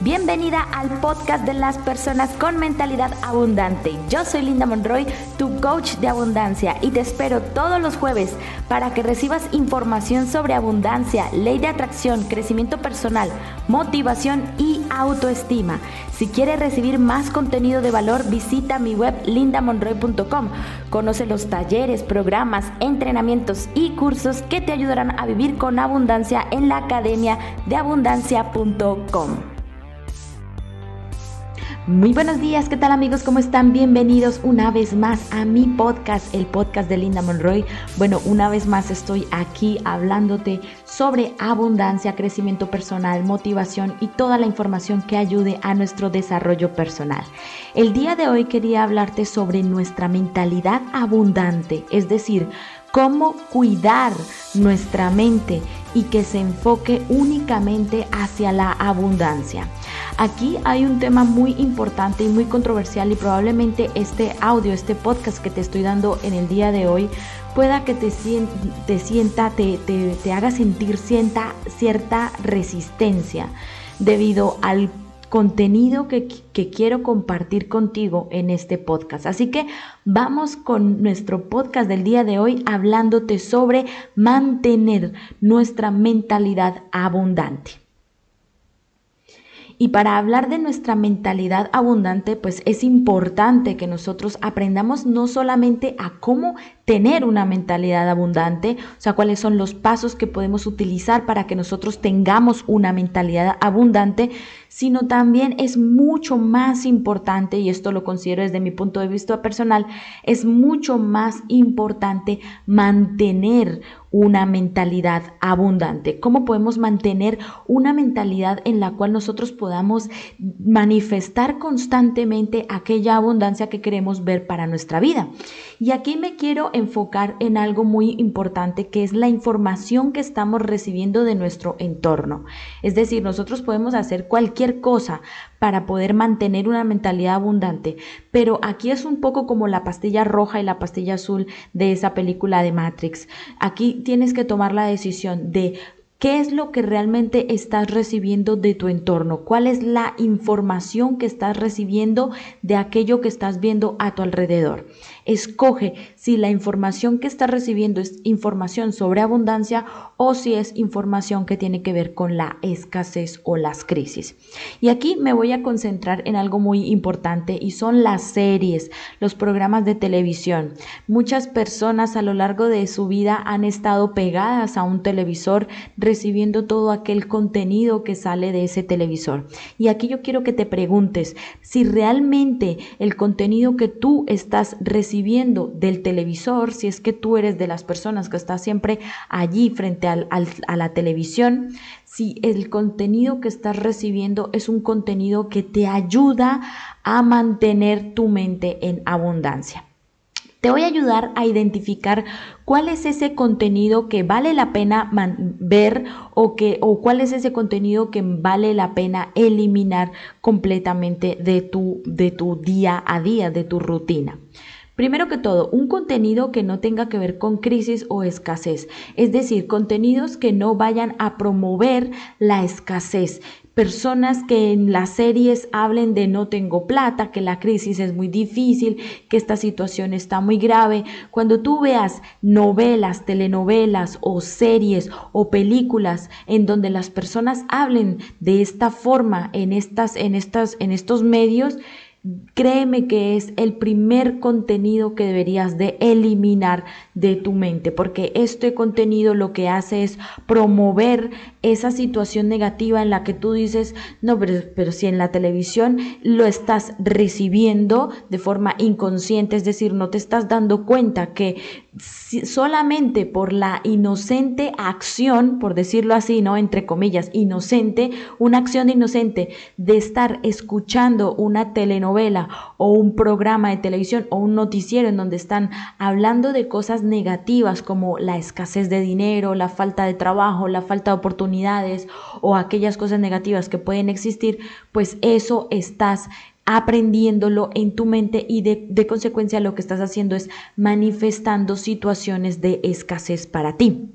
Bienvenida al podcast de las personas con mentalidad abundante. Yo soy Linda Monroy, tu coach de abundancia, y te espero todos los jueves para que recibas información sobre abundancia, ley de atracción, crecimiento personal, motivación y autoestima. Si quieres recibir más contenido de valor, visita mi web lindamonroy.com. Conoce los talleres, programas, entrenamientos y cursos que te ayudarán a vivir con abundancia en la academia de abundancia.com. Muy buenos días, ¿qué tal amigos? ¿Cómo están? Bienvenidos una vez más a mi podcast, el podcast de Linda Monroy. Bueno, una vez más estoy aquí hablándote sobre abundancia, crecimiento personal, motivación y toda la información que ayude a nuestro desarrollo personal. El día de hoy quería hablarte sobre nuestra mentalidad abundante, es decir, cómo cuidar nuestra mente y que se enfoque únicamente hacia la abundancia. Aquí hay un tema muy importante y muy controversial y probablemente este audio, este podcast que te estoy dando en el día de hoy pueda que te, te sienta, te, haga sentir sienta, cierta resistencia debido al contenido que, quiero compartir contigo en este podcast. Así que vamos con nuestro podcast del día de hoy hablándote sobre mantener nuestra mentalidad abundante. Y para hablar de nuestra mentalidad abundante, pues es importante que nosotros aprendamos no solamente a cómo tener una mentalidad abundante, o sea, cuáles son los pasos que podemos utilizar para que nosotros tengamos una mentalidad abundante, sino también es mucho más importante, y esto lo considero desde mi punto de vista personal, es mucho más importante mantener una mentalidad abundante. ¿Cómo podemos mantener una mentalidad en la cual nosotros podamos manifestar constantemente aquella abundancia que queremos ver para nuestra vida? Y aquí me quiero enfocar en algo muy importante que es la información que estamos recibiendo de nuestro entorno. Es decir, nosotros podemos hacer cualquier cosa para poder mantener una mentalidad abundante, pero aquí es un poco como la pastilla roja y la pastilla azul de esa película de Matrix. Aquí tienes que tomar la decisión de ¿Qué es lo que realmente estás recibiendo de tu entorno? ¿Cuál es la información que estás recibiendo de aquello que estás viendo a tu alrededor? Escoge si la información que estás recibiendo es información sobre abundancia o si es información que tiene que ver con la escasez o las crisis. Y aquí me voy a concentrar en algo muy importante y son las series, los programas de televisión. Muchas personas a lo largo de su vida han estado pegadas a un televisor recibiendo todo aquel contenido que sale de ese televisor. Y aquí yo quiero que te preguntes si realmente el contenido que tú estás recibiendo del televisor, si es que tú eres de las personas que está siempre allí frente a la televisión, si el contenido que estás recibiendo es un contenido que te ayuda a mantener tu mente en abundancia. Te voy a ayudar a identificar cuál es ese contenido que vale la pena ver o, o cuál es ese contenido que vale la pena eliminar completamente de tu, de tu día a día, de tu rutina. Primero que todo, un contenido que no tenga que ver con crisis o escasez, es decir, contenidos que no vayan a promover la escasez. Personas que en las series hablen de no tengo plata, que la crisis es muy difícil, que esta situación está muy grave. Cuando tú veas novelas, telenovelas o series o películas en donde las personas hablen de esta forma en estas en estas en estos medios, créeme que es el primer contenido que deberías de eliminar de tu mente, porque este contenido lo que hace es promover esa situación negativa en la que tú dices, no, pero, pero si en la televisión lo estás recibiendo de forma inconsciente, es decir, no te estás dando cuenta que solamente por la inocente acción, por decirlo así, ¿no? Entre comillas, inocente, una acción inocente de estar escuchando una telenovela o un programa de televisión o un noticiero en donde están hablando de cosas negativas como la escasez de dinero, la falta de trabajo, la falta de oportunidades o aquellas cosas negativas que pueden existir, pues eso estás aprendiéndolo en tu mente y de, consecuencia lo que estás haciendo es manifestando situaciones de escasez para ti.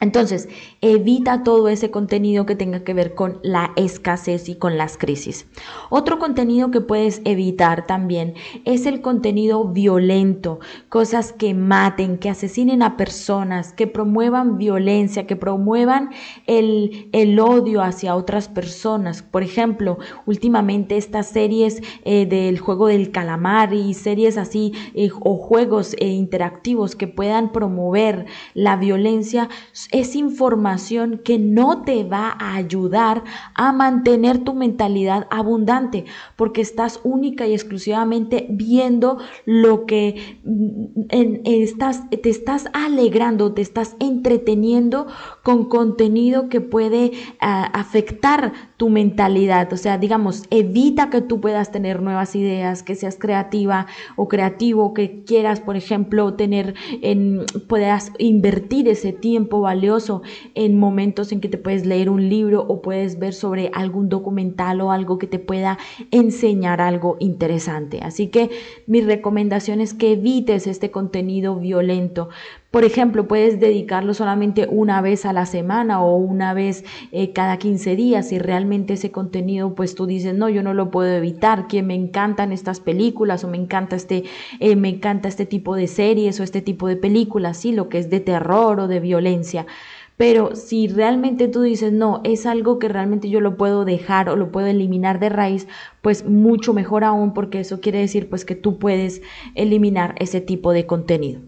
Entonces, evita todo ese contenido que tenga que ver con la escasez y con las crisis. Otro contenido que puedes evitar también es el contenido violento, cosas que maten, que asesinen a personas, que promuevan violencia, que promuevan el, odio hacia otras personas. Por ejemplo, últimamente estas series eh, del juego del calamar y series así eh, o juegos eh, interactivos que puedan promover la violencia es información que no te va a ayudar a mantener tu mentalidad abundante, porque estás única y exclusivamente viendo lo que mm, estás, te estás alegrando, te estás entreteniendo con contenido que puede ah, afectar tu mentalidad. O sea, digamos, evita que tú puedas tener nuevas ideas, que seas creativa o creativo, que quieras, por ejemplo, tener, en, puedas invertir ese tiempo valioso en momentos en que te puedes leer un libro o puedes ver sobre algún documental o algo que te pueda enseñar algo interesante. Así que mi recomendación es que evites este contenido violento. Por ejemplo, puedes dedicarlo solamente una vez a la semana o una vez eh, cada 15 días y realmente ese contenido, pues tú dices, no, yo no lo puedo evitar, que me encantan estas películas o me encanta este, eh, me encanta este tipo de series o este tipo de películas, sí, lo que es de terror o de violencia. Pero si realmente tú dices, no, es algo que realmente yo lo puedo dejar o lo puedo eliminar de raíz, pues mucho mejor aún porque eso quiere decir pues que tú puedes eliminar ese tipo de contenido.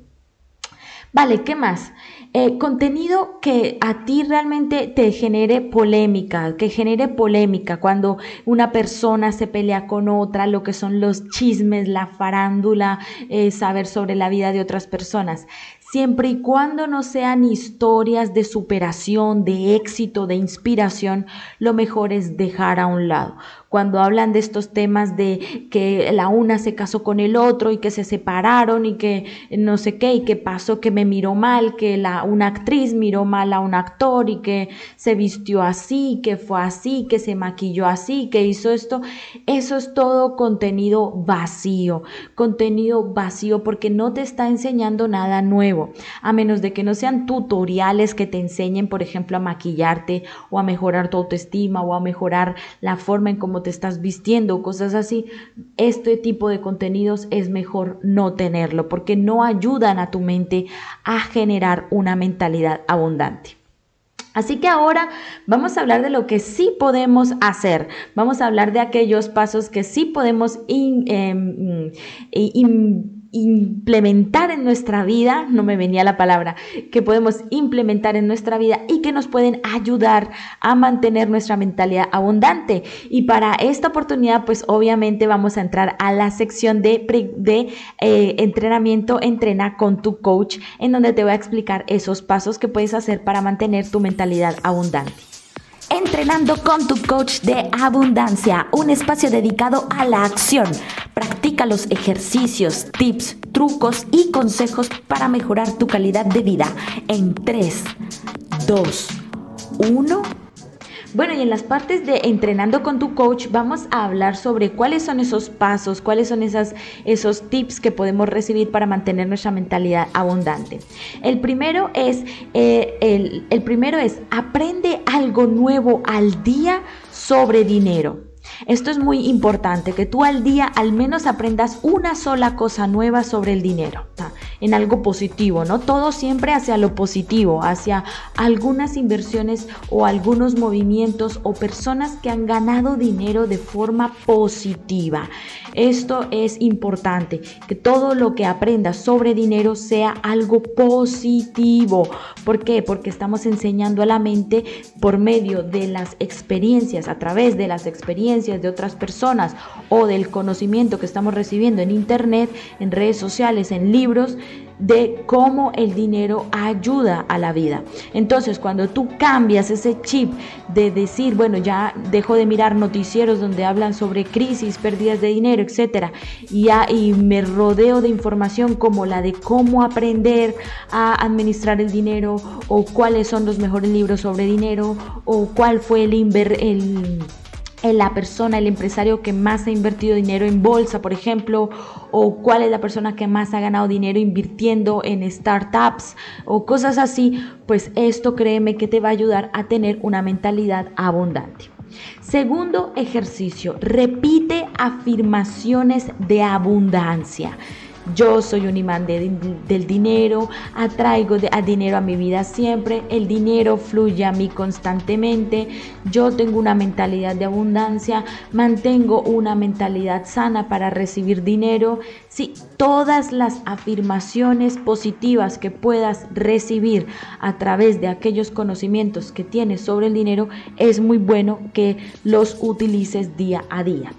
Vale, ¿qué más? Eh, contenido que a ti realmente te genere polémica, que genere polémica cuando una persona se pelea con otra, lo que son los chismes, la farándula, eh, saber sobre la vida de otras personas siempre y cuando no sean historias de superación, de éxito, de inspiración, lo mejor es dejar a un lado. Cuando hablan de estos temas de que la una se casó con el otro y que se separaron y que no sé qué y que pasó que me miró mal, que la, una actriz miró mal a un actor y que se vistió así, que fue así, que se maquilló así, que hizo esto, eso es todo contenido vacío, contenido vacío porque no te está enseñando nada nuevo, a menos de que no sean tutoriales que te enseñen, por ejemplo, a maquillarte o a mejorar tu autoestima o a mejorar la forma en cómo te estás vistiendo, cosas así, este tipo de contenidos es mejor no tenerlo porque no ayudan a tu mente a generar una mentalidad abundante. Así que ahora vamos a hablar de lo que sí podemos hacer. Vamos a hablar de aquellos pasos que sí podemos em, implementar en nuestra vida, no me venía la palabra, que podemos implementar en nuestra vida y que nos pueden ayudar a mantener nuestra mentalidad abundante. Y para esta oportunidad, pues obviamente vamos a entrar a la sección de, de eh, entrenamiento, entrena con tu coach, en donde te voy a explicar esos pasos que puedes hacer para mantener tu mentalidad abundante. Entrenando con tu coach de abundancia, un espacio dedicado a la acción. Practica los ejercicios, tips, trucos y consejos para mejorar tu calidad de vida en 3, 2, 1 bueno, y en las partes de entrenando con tu coach vamos a hablar sobre cuáles son esos pasos, cuáles son esas, esos tips que podemos recibir para mantener nuestra mentalidad abundante. El primero es, eh, el, el primero es aprende algo nuevo al día sobre dinero. Esto es muy importante, que tú al día al menos aprendas una sola cosa nueva sobre el dinero, en algo positivo, ¿no? Todo siempre hacia lo positivo, hacia algunas inversiones o algunos movimientos o personas que han ganado dinero de forma positiva. Esto es importante, que todo lo que aprendas sobre dinero sea algo positivo. ¿Por qué? Porque estamos enseñando a la mente por medio de las experiencias, a través de las experiencias de otras personas o del conocimiento que estamos recibiendo en internet, en redes sociales, en libros, de cómo el dinero ayuda a la vida. Entonces, cuando tú cambias ese chip de decir, bueno, ya dejo de mirar noticieros donde hablan sobre crisis, pérdidas de dinero, etcétera, y, y me rodeo de información como la de cómo aprender a administrar el dinero o cuáles son los mejores libros sobre dinero o cuál fue el, inver, el la persona, el empresario que más ha invertido dinero en bolsa, por ejemplo, o cuál es la persona que más ha ganado dinero invirtiendo en startups o cosas así, pues esto créeme que te va a ayudar a tener una mentalidad abundante. Segundo ejercicio, repite afirmaciones de abundancia. Yo soy un imán del dinero, atraigo a dinero a mi vida siempre, el dinero fluye a mí constantemente, yo tengo una mentalidad de abundancia, mantengo una mentalidad sana para recibir dinero. Sí, todas las afirmaciones positivas que puedas recibir a través de aquellos conocimientos que tienes sobre el dinero, es muy bueno que los utilices día a día.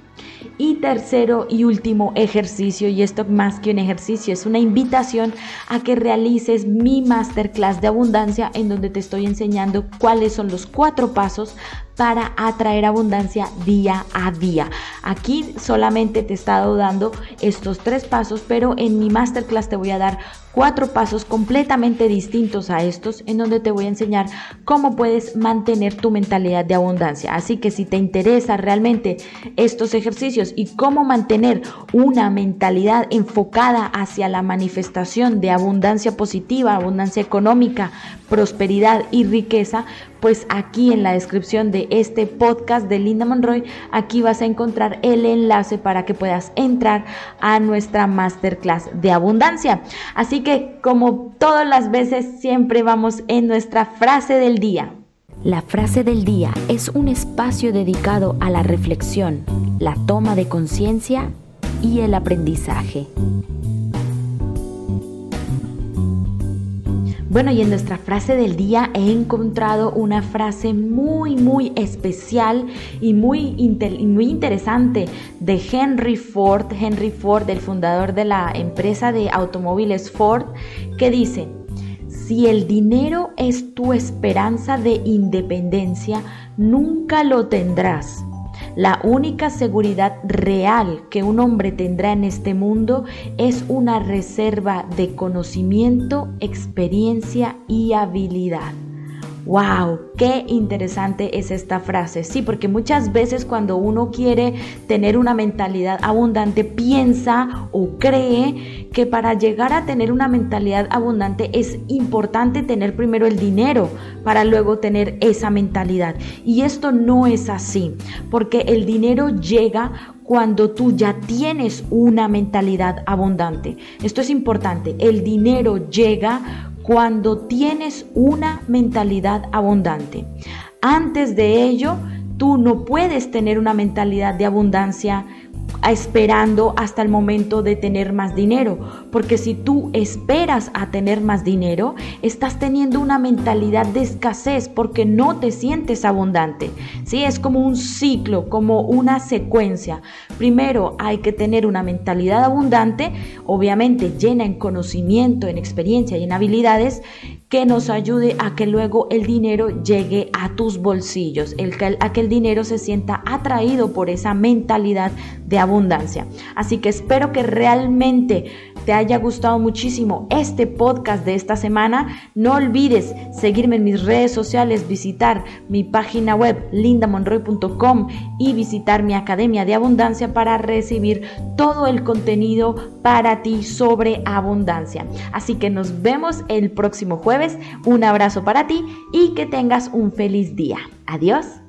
Y tercero y último ejercicio, y esto más que un ejercicio, es una invitación a que realices mi masterclass de abundancia en donde te estoy enseñando cuáles son los cuatro pasos para atraer abundancia día a día. Aquí solamente te he estado dando estos tres pasos, pero en mi masterclass te voy a dar cuatro pasos completamente distintos a estos en donde te voy a enseñar cómo puedes mantener tu mentalidad de abundancia. Así que si te interesa realmente estos ejercicios y cómo mantener una mentalidad enfocada hacia la manifestación de abundancia positiva, abundancia económica, prosperidad y riqueza, pues aquí en la descripción de este podcast de Linda Monroy, aquí vas a encontrar el enlace para que puedas entrar a nuestra masterclass de abundancia. Así que como todas las veces, siempre vamos en nuestra frase del día. La frase del día es un espacio dedicado a la reflexión, la toma de conciencia y el aprendizaje. Bueno, y en nuestra frase del día he encontrado una frase muy, muy especial y muy, muy interesante de Henry Ford, Henry Ford, el fundador de la empresa de automóviles Ford, que dice, si el dinero es tu esperanza de independencia, nunca lo tendrás la única seguridad real que un hombre tendrá en este mundo es una reserva de conocimiento, experiencia y habilidad. ¡Wow! ¡Qué interesante es esta frase! Sí, porque muchas veces cuando uno quiere tener una mentalidad abundante, piensa o cree que para llegar a tener una mentalidad abundante es importante tener primero el dinero para luego tener esa mentalidad. Y esto no es así, porque el dinero llega cuando tú ya tienes una mentalidad abundante. Esto es importante. El dinero llega cuando tienes una mentalidad abundante. Antes de ello, tú no puedes tener una mentalidad de abundancia esperando hasta el momento de tener más dinero. Porque si tú esperas a tener más dinero, estás teniendo una mentalidad de escasez porque no te sientes abundante. ¿Sí? Es como un ciclo, como una secuencia. Primero hay que tener una mentalidad abundante, obviamente llena en conocimiento, en experiencia y en habilidades que nos ayude a que luego el dinero llegue a tus bolsillos, el que, a que el dinero se sienta atraído por esa mentalidad de abundancia. Así que espero que realmente te haya gustado muchísimo este podcast de esta semana. No olvides seguirme en mis redes sociales, visitar mi página web lindamonroy.com y visitar mi Academia de Abundancia para recibir todo el contenido para ti sobre abundancia. Así que nos vemos el próximo jueves. Un abrazo para ti y que tengas un feliz día. Adiós.